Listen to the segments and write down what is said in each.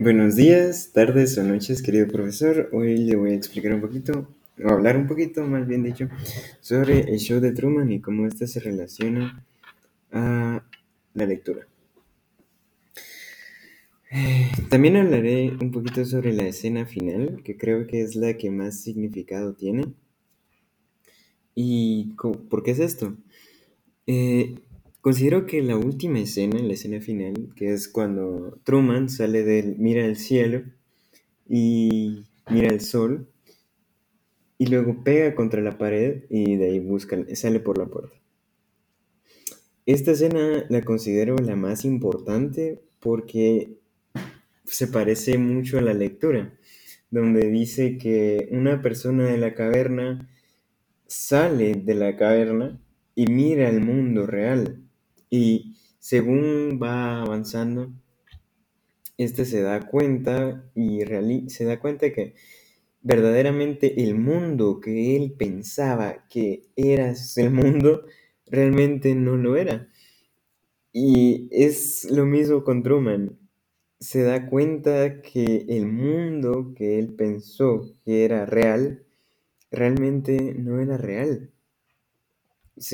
Buenos días, tardes o noches, querido profesor. Hoy le voy a explicar un poquito, o hablar un poquito, más bien dicho, sobre el show de Truman y cómo éste se relaciona a la lectura. También hablaré un poquito sobre la escena final, que creo que es la que más significado tiene. ¿Y por qué es esto? Eh, considero que la última escena, la escena final, que es cuando Truman sale del, mira el cielo y mira el sol y luego pega contra la pared y de ahí busca, sale por la puerta. Esta escena la considero la más importante porque se parece mucho a la lectura, donde dice que una persona de la caverna sale de la caverna y mira el mundo real. Y según va avanzando, este se da cuenta y se da cuenta que verdaderamente el mundo que él pensaba que era el mundo, realmente no lo era. Y es lo mismo con Truman. Se da cuenta que el mundo que él pensó que era real, realmente no era real.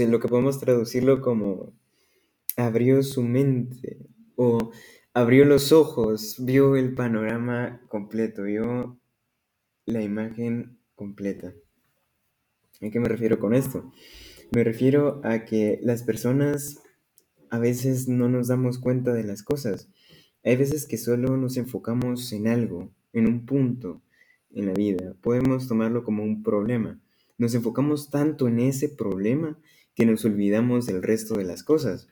lo que podemos traducirlo como abrió su mente o abrió los ojos, vio el panorama completo, vio la imagen completa. ¿A qué me refiero con esto? Me refiero a que las personas a veces no nos damos cuenta de las cosas. Hay veces que solo nos enfocamos en algo, en un punto en la vida. Podemos tomarlo como un problema. Nos enfocamos tanto en ese problema que nos olvidamos del resto de las cosas.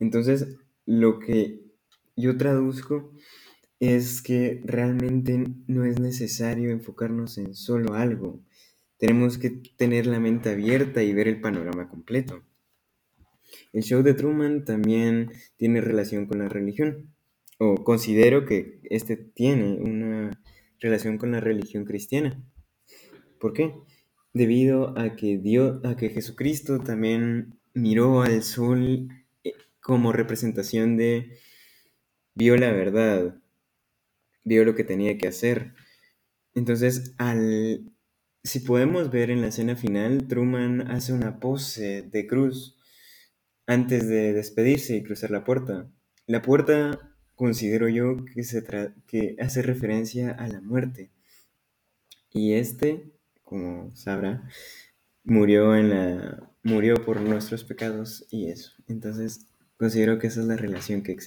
Entonces, lo que yo traduzco es que realmente no es necesario enfocarnos en solo algo. Tenemos que tener la mente abierta y ver el panorama completo. El show de Truman también tiene relación con la religión, o considero que este tiene una relación con la religión cristiana. ¿Por qué? Debido a que Dios, a que Jesucristo también miró al sol como representación de vio la verdad, vio lo que tenía que hacer. Entonces, al si podemos ver en la escena final, Truman hace una pose de cruz antes de despedirse y cruzar la puerta. La puerta considero yo que, se que hace referencia a la muerte. Y este, como sabrá, murió en la murió por nuestros pecados y eso. Entonces, considero que esa es la relación que existe.